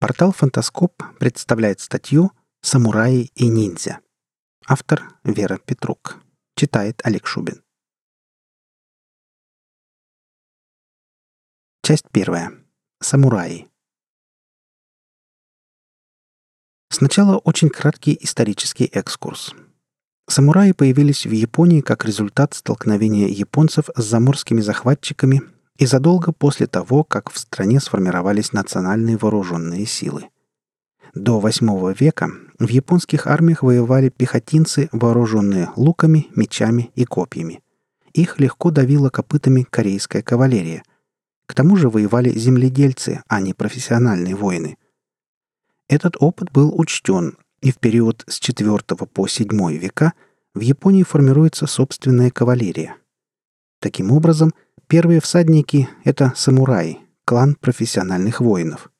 Портал «Фантаскоп» представляет статью «Самураи и ниндзя». Автор Вера Петрук. Читает Олег Шубин. Часть первая. Самураи. Сначала очень краткий исторический экскурс. Самураи появились в Японии как результат столкновения японцев с заморскими захватчиками и задолго после того, как в стране сформировались национальные вооруженные силы. До VIII века в японских армиях воевали пехотинцы, вооруженные луками, мечами и копьями. Их легко давила копытами корейская кавалерия. К тому же воевали земледельцы, а не профессиональные воины. Этот опыт был учтен, и в период с IV по VII века в Японии формируется собственная кавалерия. Таким образом – Первые всадники — это самураи, клан профессиональных воинов.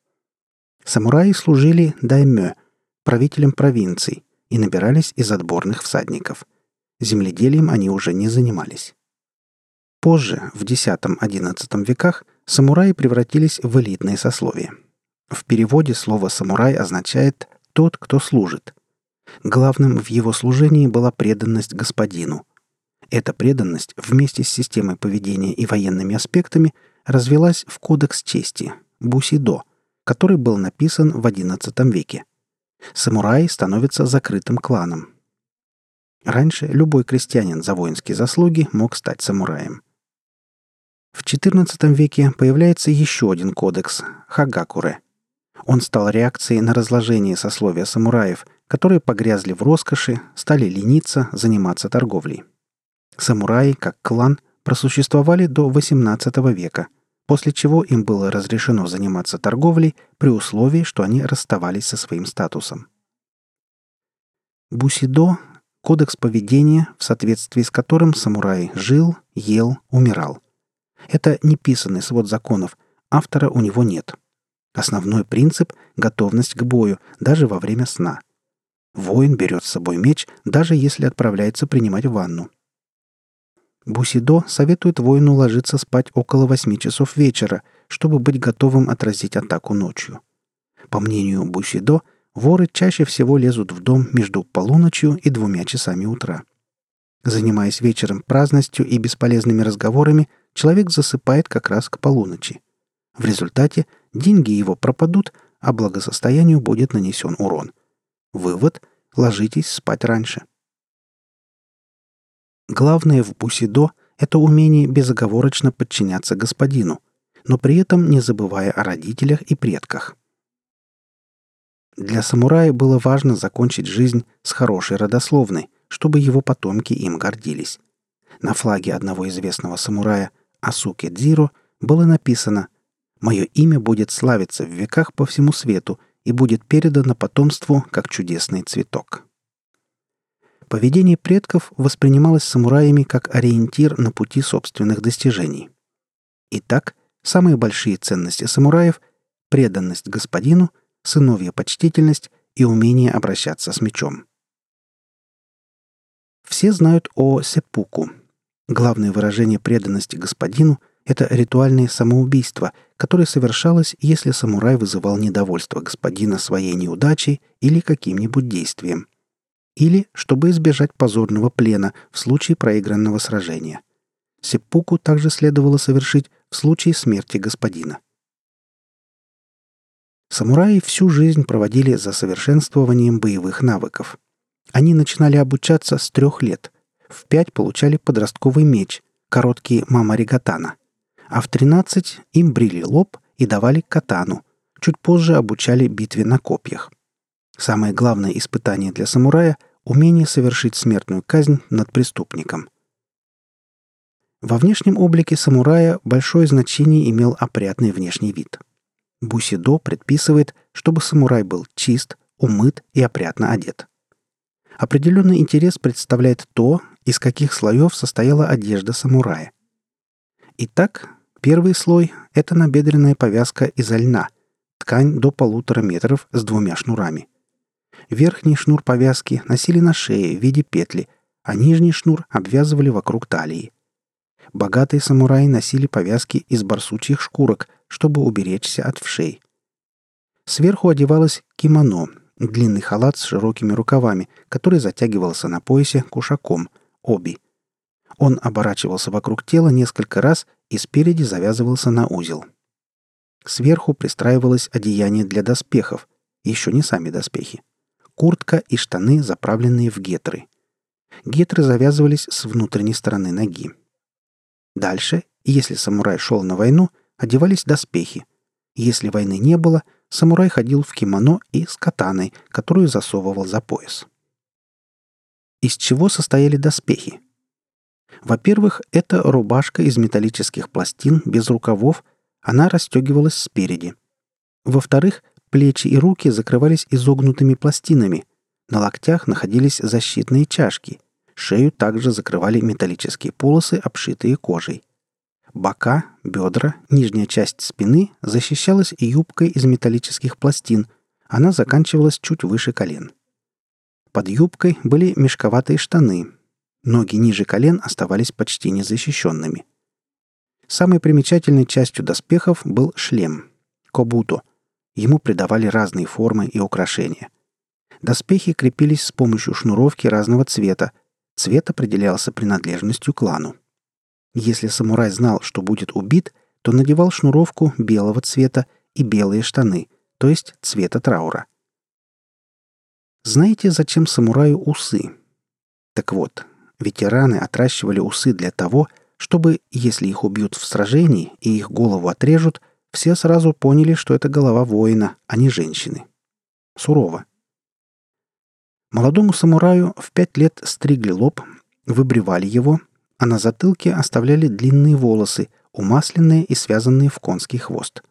Самураи служили даймё, правителям провинций, и набирались из отборных всадников. Земледелием они уже не занимались. Позже, в X-XI веках, самураи превратились в элитное сословие. В переводе слово «самурай» означает «тот, кто служит». Главным в его служении была преданность господину. Эта преданность вместе с системой поведения и военными аспектами развелась в Кодекс чести – Бусидо, который был написан в XI веке. Самурай становится закрытым кланом. Раньше любой крестьянин за воинские заслуги мог стать самураем. В XIV веке появляется еще один кодекс – Хагакуре. Он стал реакцией на разложение сословия самураев, которые погрязли в роскоши, стали лениться, заниматься торговлей – Самураи, как клан, просуществовали до XVIII века, после чего им было разрешено заниматься торговлей при условии, что они расставались со своим статусом. Бусидо – кодекс поведения, в соответствии с которым самурай жил, ел, умирал. Это неписанный свод законов, автора у него нет. Основной принцип – готовность к бою, даже во время сна. Воин берет с собой меч, даже если отправляется принимать ванну – Бусидо советует воину ложиться спать около 8 часов вечера, чтобы быть готовым отразить атаку ночью. По мнению Бусидо, воры чаще всего лезут в дом между полуночью и двумя часами утра. Занимаясь вечером праздностью и бесполезными разговорами, человек засыпает как раз к полуночи. В результате деньги его пропадут, а благосостоянию будет нанесен урон. Вывод – ложитесь спать раньше. Главное в бусидо – это умение безоговорочно подчиняться господину, но при этом не забывая о родителях и предках. Для самурая было важно закончить жизнь с хорошей родословной, чтобы его потомки им гордились. На флаге одного известного самурая Асуки Дзиро было написано «Мое имя будет славиться в веках по всему свету и будет передано потомству как чудесный цветок». Поведение предков воспринималось самураями как ориентир на пути собственных достижений. Итак, самые большие ценности самураев – преданность господину, сыновья почтительность и умение обращаться с мечом. Все знают о сеппуку. Главное выражение преданности господину – это ритуальное самоубийство, которое совершалось, если самурай вызывал недовольство господина своей неудачей или каким-нибудь действием – или чтобы избежать позорного плена в случае проигранного сражения. Сеппуку также следовало совершить в случае смерти господина. Самураи всю жизнь проводили за совершенствованием боевых навыков. Они начинали обучаться с трех лет. В пять получали подростковый меч, короткий мамаригатана. А в тринадцать им брили лоб и давали катану. Чуть позже обучали битве на копьях. Самое главное испытание для самурая умение совершить смертную казнь над преступником. Во внешнем облике самурая большое значение имел опрятный внешний вид. Бусидо предписывает, чтобы самурай был чист, умыт и опрятно одет. Определенный интерес представляет то, из каких слоев состояла одежда самурая. Итак, первый слой – это набедренная повязка из льна, ткань до полутора метров с двумя шнурами – Верхний шнур повязки носили на шее в виде петли, а нижний шнур обвязывали вокруг талии. Богатые самураи носили повязки из барсучьих шкурок, чтобы уберечься от вшей. Сверху одевалось кимоно, длинный халат с широкими рукавами, который затягивался на поясе кушаком, оби. Он оборачивался вокруг тела несколько раз и спереди завязывался на узел. Сверху пристраивалось одеяние для доспехов, еще не сами доспехи. Куртка и штаны, заправленные в гетры. Гетры завязывались с внутренней стороны ноги. Дальше, если самурай шел на войну, одевались доспехи. Если войны не было, самурай ходил в кимоно и с катаной, которую засовывал за пояс. Из чего состояли доспехи? Во-первых, это рубашка из металлических пластин без рукавов, она расстегивалась спереди. Во-вторых, плечи и руки закрывались изогнутыми пластинами. На локтях находились защитные чашки. Шею также закрывали металлические полосы, обшитые кожей. Бока, бедра, нижняя часть спины защищалась юбкой из металлических пластин. Она заканчивалась чуть выше колен. Под юбкой были мешковатые штаны. Ноги ниже колен оставались почти незащищенными. Самой примечательной частью доспехов был шлем – кобуто. Ему придавали разные формы и украшения. Доспехи крепились с помощью шнуровки разного цвета. Цвет определялся принадлежностью клану. Если самурай знал, что будет убит, то надевал шнуровку белого цвета и белые штаны, то есть цвета траура. Знаете, зачем самураю усы? Так вот, ветераны отращивали усы для того, чтобы, если их убьют в сражении и их голову отрежут, все сразу поняли, что это голова воина, а не женщины. Сурово. Молодому самураю в пять лет стригли лоб, выбривали его, а на затылке оставляли длинные волосы, умасленные и связанные в конский хвост.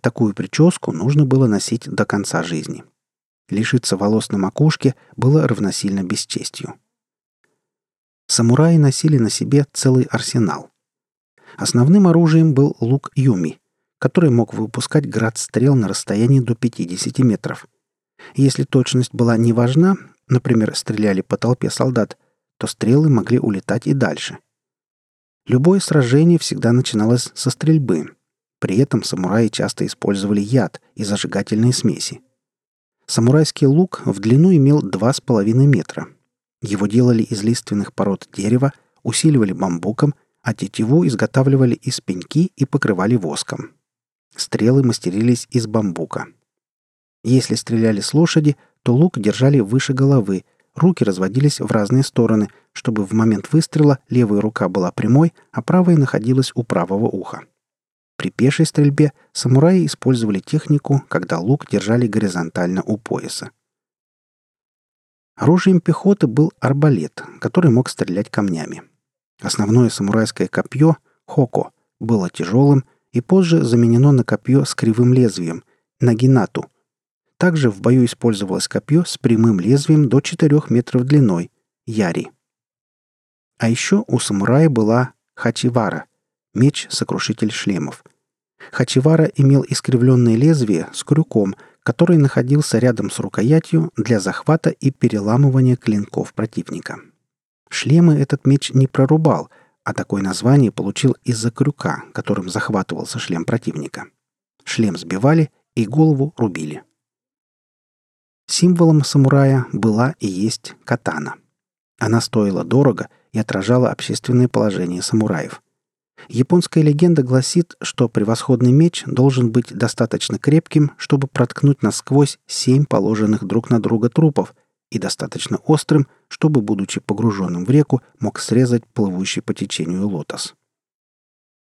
Такую прическу нужно было носить до конца жизни. Лишиться волос на макушке было равносильно бесчестью. Самураи носили на себе целый арсенал. Основным оружием был лук Юми, который мог выпускать град стрел на расстоянии до 50 метров. Если точность была не важна, например, стреляли по толпе солдат, то стрелы могли улетать и дальше. Любое сражение всегда начиналось со стрельбы. При этом самураи часто использовали яд и зажигательные смеси. Самурайский лук в длину имел 2,5 метра. Его делали из лиственных пород дерева, усиливали бамбуком, а тетиву изготавливали из пеньки и покрывали воском. Стрелы мастерились из бамбука. Если стреляли с лошади, то лук держали выше головы, Руки разводились в разные стороны, чтобы в момент выстрела левая рука была прямой, а правая находилась у правого уха. При пешей стрельбе самураи использовали технику, когда лук держали горизонтально у пояса. Оружием пехоты был арбалет, который мог стрелять камнями. Основное самурайское копье — хоко — было тяжелым и позже заменено на копье с кривым лезвием — нагинату — также в бою использовалось копье с прямым лезвием до 4 метров длиной – яри. А еще у самурая была хачивара – меч-сокрушитель шлемов. Хачивара имел искривленное лезвие с крюком, который находился рядом с рукоятью для захвата и переламывания клинков противника. Шлемы этот меч не прорубал, а такое название получил из-за крюка, которым захватывался шлем противника. Шлем сбивали и голову рубили – Символом самурая была и есть катана. Она стоила дорого и отражала общественное положение самураев. Японская легенда гласит, что превосходный меч должен быть достаточно крепким, чтобы проткнуть насквозь семь положенных друг на друга трупов, и достаточно острым, чтобы, будучи погруженным в реку, мог срезать плывущий по течению лотос.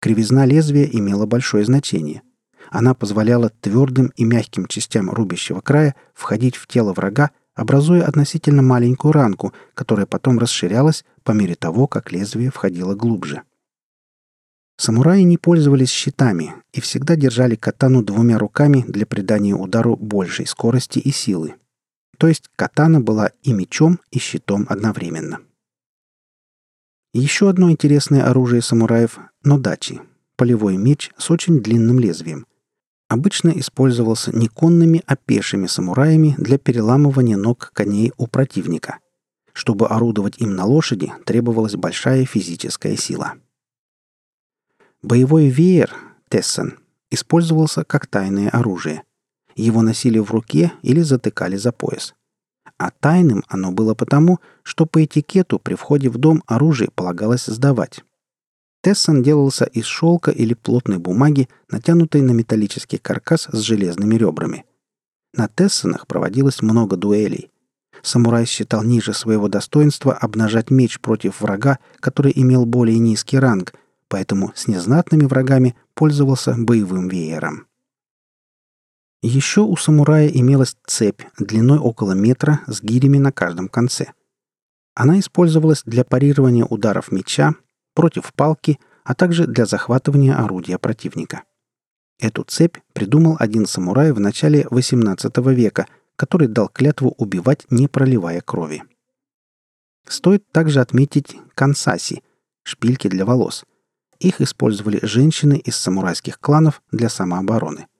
Кривизна лезвия имела большое значение – она позволяла твердым и мягким частям рубящего края входить в тело врага, образуя относительно маленькую ранку, которая потом расширялась по мере того, как лезвие входило глубже. Самураи не пользовались щитами и всегда держали катану двумя руками для придания удару большей скорости и силы. То есть катана была и мечом, и щитом одновременно. Еще одно интересное оружие самураев – нодачи – полевой меч с очень длинным лезвием – обычно использовался не конными, а пешими самураями для переламывания ног коней у противника. Чтобы орудовать им на лошади, требовалась большая физическая сила. Боевой веер, тессен, использовался как тайное оружие. Его носили в руке или затыкали за пояс. А тайным оно было потому, что по этикету при входе в дом оружие полагалось сдавать. Тессон делался из шелка или плотной бумаги, натянутой на металлический каркас с железными ребрами. На Тессонах проводилось много дуэлей. Самурай считал ниже своего достоинства обнажать меч против врага, который имел более низкий ранг, поэтому с незнатными врагами пользовался боевым веером. Еще у самурая имелась цепь длиной около метра с гирями на каждом конце. Она использовалась для парирования ударов меча, против палки, а также для захватывания орудия противника. Эту цепь придумал один самурай в начале XVIII века, который дал клятву убивать, не проливая крови. Стоит также отметить кансаси – шпильки для волос. Их использовали женщины из самурайских кланов для самообороны –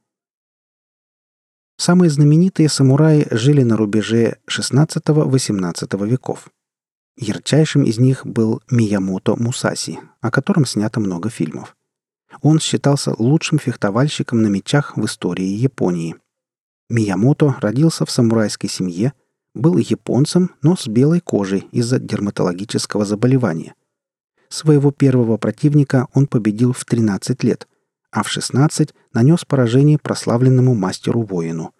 Самые знаменитые самураи жили на рубеже XVI-XVIII веков. Ярчайшим из них был Миямото Мусаси, о котором снято много фильмов. Он считался лучшим фехтовальщиком на мечах в истории Японии. Миямото родился в самурайской семье, был японцем, но с белой кожей из-за дерматологического заболевания. Своего первого противника он победил в 13 лет – а в 16 нанес поражение прославленному мастеру-воину.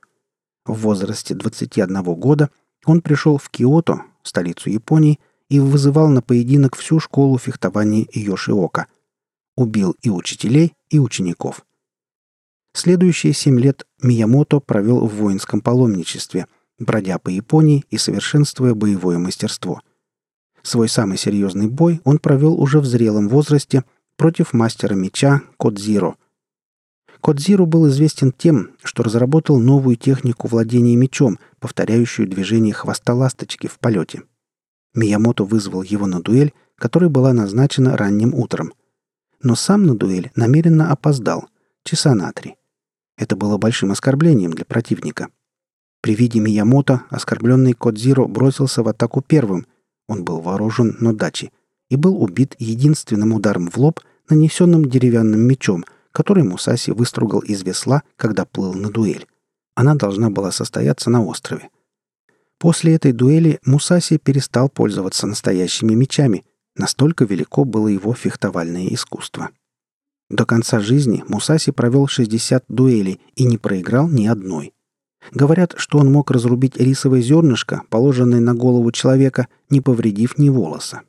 В возрасте 21 года он пришел в Киото, столицу Японии, и вызывал на поединок всю школу фехтования Йошиока. Убил и учителей, и учеников. Следующие семь лет Миямото провел в воинском паломничестве, бродя по Японии и совершенствуя боевое мастерство. Свой самый серьезный бой он провел уже в зрелом возрасте против мастера меча Кодзиро – Кодзиру был известен тем, что разработал новую технику владения мечом, повторяющую движение хвоста ласточки в полете. Миямото вызвал его на дуэль, которая была назначена ранним утром. Но сам на дуэль намеренно опоздал, часа на три. Это было большим оскорблением для противника. При виде Миямото оскорбленный Кодзиро бросился в атаку первым. Он был вооружен нодачи и был убит единственным ударом в лоб, нанесенным деревянным мечом, который Мусаси выстругал из весла, когда плыл на дуэль. Она должна была состояться на острове. После этой дуэли Мусаси перестал пользоваться настоящими мечами, настолько велико было его фехтовальное искусство. До конца жизни Мусаси провел 60 дуэлей и не проиграл ни одной. Говорят, что он мог разрубить рисовое зернышко, положенное на голову человека, не повредив ни волоса.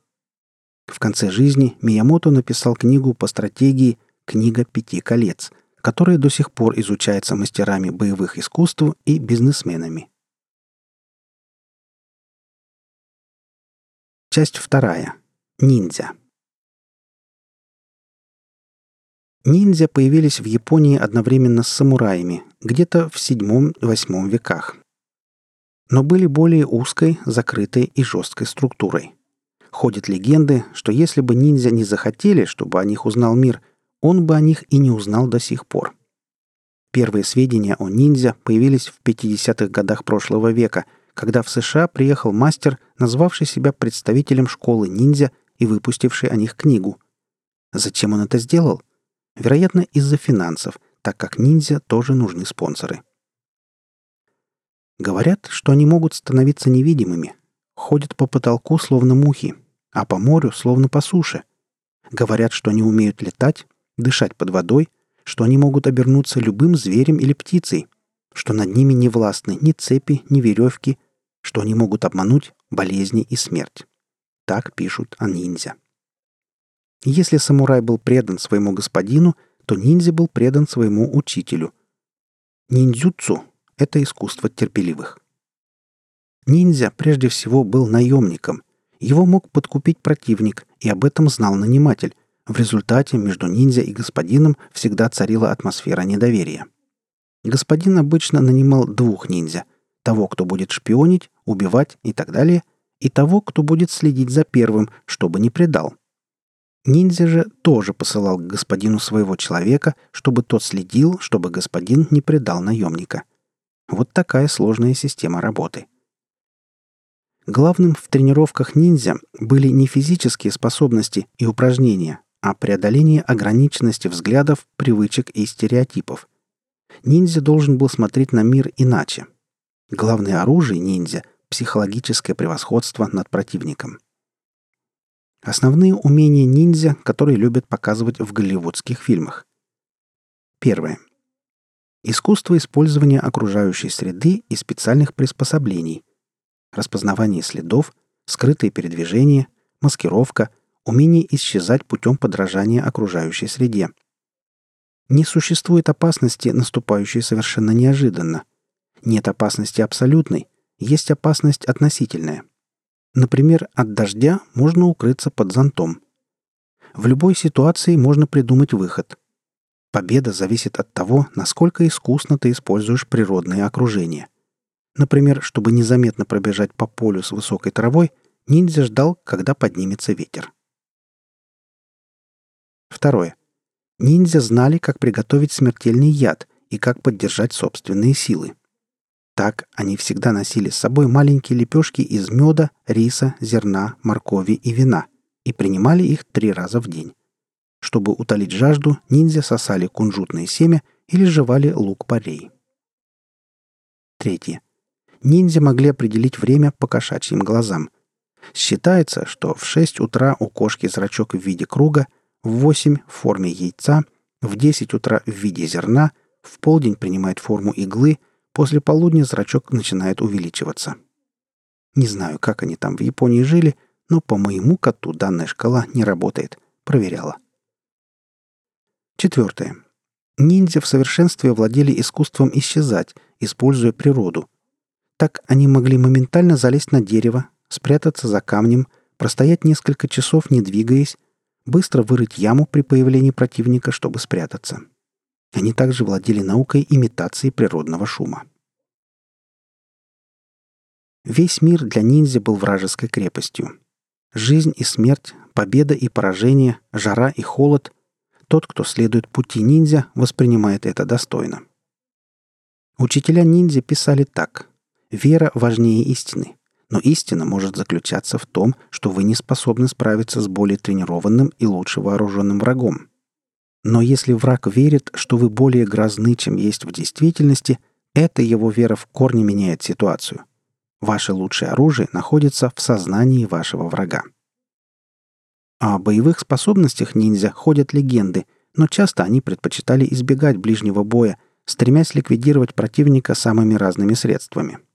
В конце жизни Миямото написал книгу по стратегии «Книга пяти колец», которая до сих пор изучается мастерами боевых искусств и бизнесменами. Часть вторая. Ниндзя. Ниндзя появились в Японии одновременно с самураями, где-то в VII-VIII веках. Но были более узкой, закрытой и жесткой структурой. Ходят легенды, что если бы ниндзя не захотели, чтобы о них узнал мир – он бы о них и не узнал до сих пор. Первые сведения о ниндзя появились в 50-х годах прошлого века, когда в США приехал мастер, назвавший себя представителем школы ниндзя и выпустивший о них книгу. Зачем он это сделал? Вероятно, из-за финансов, так как ниндзя тоже нужны спонсоры. Говорят, что они могут становиться невидимыми, ходят по потолку словно мухи, а по морю словно по суше. Говорят, что они умеют летать, дышать под водой, что они могут обернуться любым зверем или птицей, что над ними не властны ни цепи, ни веревки, что они могут обмануть болезни и смерть. Так пишут о ниндзя. Если самурай был предан своему господину, то ниндзя был предан своему учителю. Ниндзюцу — это искусство терпеливых. Ниндзя прежде всего был наемником. Его мог подкупить противник, и об этом знал наниматель, в результате между ниндзя и господином всегда царила атмосфера недоверия. Господин обычно нанимал двух ниндзя – того, кто будет шпионить, убивать и так далее, и того, кто будет следить за первым, чтобы не предал. Ниндзя же тоже посылал к господину своего человека, чтобы тот следил, чтобы господин не предал наемника. Вот такая сложная система работы. Главным в тренировках ниндзя были не физические способности и упражнения, а преодоление ограниченности взглядов, привычек и стереотипов. Ниндзя должен был смотреть на мир иначе. Главное оружие ниндзя – психологическое превосходство над противником. Основные умения ниндзя, которые любят показывать в голливудских фильмах. Первое. Искусство использования окружающей среды и специальных приспособлений. Распознавание следов, скрытые передвижения, маскировка, умение исчезать путем подражания окружающей среде. Не существует опасности, наступающей совершенно неожиданно. Нет опасности абсолютной, есть опасность относительная. Например, от дождя можно укрыться под зонтом. В любой ситуации можно придумать выход. Победа зависит от того, насколько искусно ты используешь природные окружения. Например, чтобы незаметно пробежать по полю с высокой травой, ниндзя ждал, когда поднимется ветер. Второе. Ниндзя знали, как приготовить смертельный яд и как поддержать собственные силы. Так они всегда носили с собой маленькие лепешки из меда, риса, зерна, моркови и вина и принимали их три раза в день. Чтобы утолить жажду, ниндзя сосали кунжутное семя или жевали лук-порей. Третье. Ниндзя могли определить время по кошачьим глазам. Считается, что в 6 утра у кошки зрачок в виде круга, в 8 в форме яйца, в 10 утра в виде зерна, в полдень принимает форму иглы, после полудня зрачок начинает увеличиваться. Не знаю, как они там в Японии жили, но по моему коту данная шкала не работает. Проверяла. Четвертое. Ниндзя в совершенстве владели искусством исчезать, используя природу. Так они могли моментально залезть на дерево, спрятаться за камнем, простоять несколько часов, не двигаясь, быстро вырыть яму при появлении противника, чтобы спрятаться. Они также владели наукой имитации природного шума. Весь мир для ниндзя был вражеской крепостью. Жизнь и смерть, победа и поражение, жара и холод — тот, кто следует пути ниндзя, воспринимает это достойно. Учителя ниндзя писали так. «Вера важнее истины. Но истина может заключаться в том, что вы не способны справиться с более тренированным и лучше вооруженным врагом. Но если враг верит, что вы более грозны, чем есть в действительности, эта его вера в корне меняет ситуацию. Ваше лучшее оружие находится в сознании вашего врага. О боевых способностях ниндзя ходят легенды, но часто они предпочитали избегать ближнего боя, стремясь ликвидировать противника самыми разными средствами –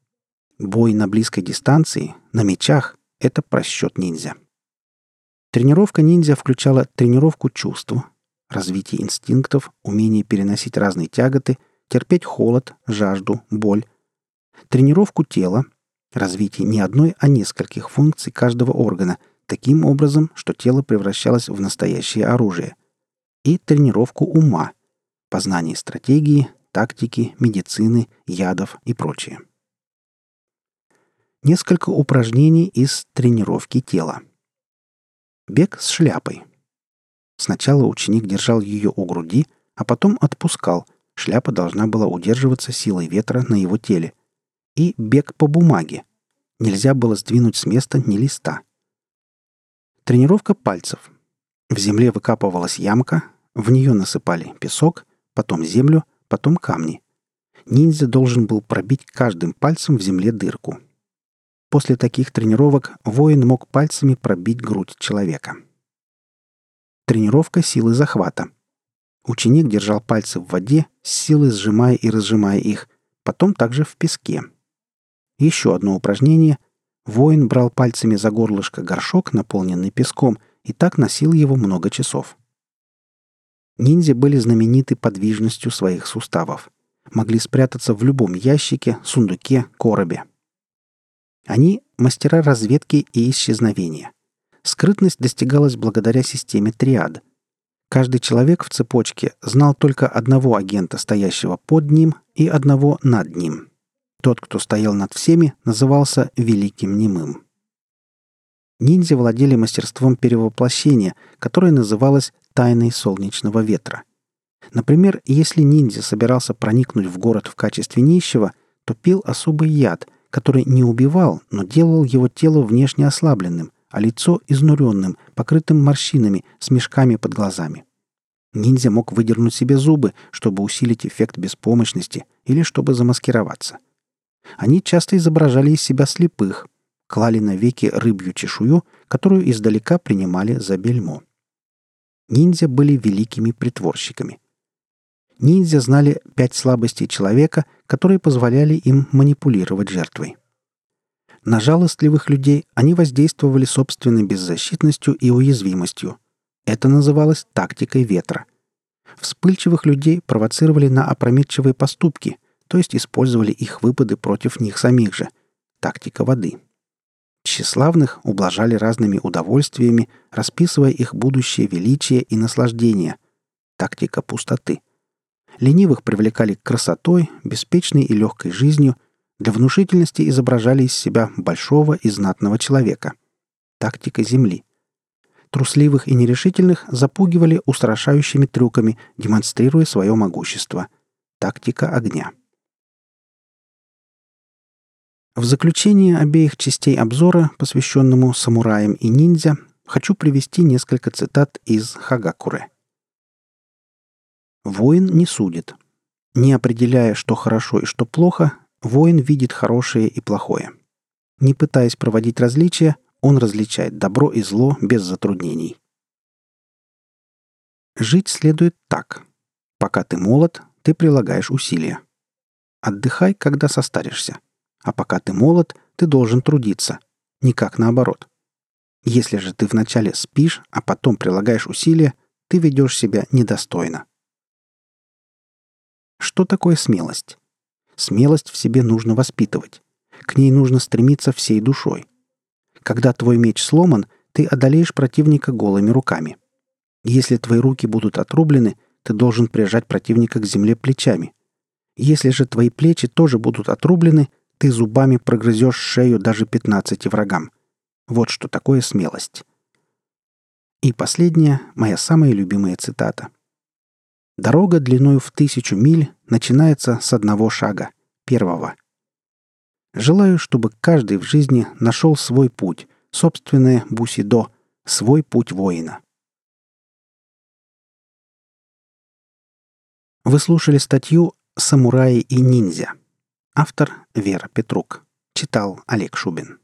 Бой на близкой дистанции, на мечах — это просчет ниндзя. Тренировка ниндзя включала тренировку чувств, развитие инстинктов, умение переносить разные тяготы, терпеть холод, жажду, боль, тренировку тела, развитие не одной, а нескольких функций каждого органа, таким образом, что тело превращалось в настоящее оружие, и тренировку ума, познание стратегии, тактики, медицины, ядов и прочее несколько упражнений из тренировки тела. Бег с шляпой. Сначала ученик держал ее у груди, а потом отпускал. Шляпа должна была удерживаться силой ветра на его теле. И бег по бумаге. Нельзя было сдвинуть с места ни листа. Тренировка пальцев. В земле выкапывалась ямка, в нее насыпали песок, потом землю, потом камни. Ниндзя должен был пробить каждым пальцем в земле дырку – После таких тренировок воин мог пальцами пробить грудь человека. Тренировка силы захвата. Ученик держал пальцы в воде, с силой сжимая и разжимая их, потом также в песке. Еще одно упражнение. Воин брал пальцами за горлышко горшок, наполненный песком, и так носил его много часов. Ниндзя были знамениты подвижностью своих суставов. Могли спрятаться в любом ящике, сундуке, коробе. Они – мастера разведки и исчезновения. Скрытность достигалась благодаря системе триад. Каждый человек в цепочке знал только одного агента, стоящего под ним, и одного над ним. Тот, кто стоял над всеми, назывался Великим Немым. Ниндзя владели мастерством перевоплощения, которое называлось «тайной солнечного ветра». Например, если ниндзя собирался проникнуть в город в качестве нищего, то пил особый яд – который не убивал, но делал его тело внешне ослабленным, а лицо изнуренным, покрытым морщинами, с мешками под глазами. Ниндзя мог выдернуть себе зубы, чтобы усилить эффект беспомощности или чтобы замаскироваться. Они часто изображали из себя слепых, клали на веки рыбью чешую, которую издалека принимали за бельмо. Ниндзя были великими притворщиками. Ниндзя знали пять слабостей человека, которые позволяли им манипулировать жертвой. На жалостливых людей они воздействовали собственной беззащитностью и уязвимостью. Это называлось тактикой ветра. Вспыльчивых людей провоцировали на опрометчивые поступки, то есть использовали их выпады против них самих же. Тактика воды. Тщеславных ублажали разными удовольствиями, расписывая их будущее величие и наслаждение. Тактика пустоты. Ленивых привлекали красотой, беспечной и легкой жизнью – для внушительности изображали из себя большого и знатного человека. Тактика Земли. Трусливых и нерешительных запугивали устрашающими трюками, демонстрируя свое могущество. Тактика огня. В заключение обеих частей обзора, посвященному самураям и ниндзя, хочу привести несколько цитат из Хагакуре. Воин не судит. Не определяя, что хорошо и что плохо, Воин видит хорошее и плохое. Не пытаясь проводить различия, он различает добро и зло без затруднений. Жить следует так. Пока ты молод, ты прилагаешь усилия. Отдыхай, когда состаришься. А пока ты молод, ты должен трудиться. Никак наоборот. Если же ты вначале спишь, а потом прилагаешь усилия, ты ведешь себя недостойно. Что такое смелость? Смелость в себе нужно воспитывать. К ней нужно стремиться всей душой. Когда твой меч сломан, ты одолеешь противника голыми руками. Если твои руки будут отрублены, ты должен прижать противника к земле плечами. Если же твои плечи тоже будут отрублены, ты зубами прогрызешь шею даже 15 врагам. Вот что такое смелость. И последняя, моя самая любимая цитата – Дорога длиною в тысячу миль начинается с одного шага, первого. Желаю, чтобы каждый в жизни нашел свой путь, собственное бусидо, свой путь воина. Вы слушали статью «Самураи и ниндзя». Автор Вера Петрук. Читал Олег Шубин.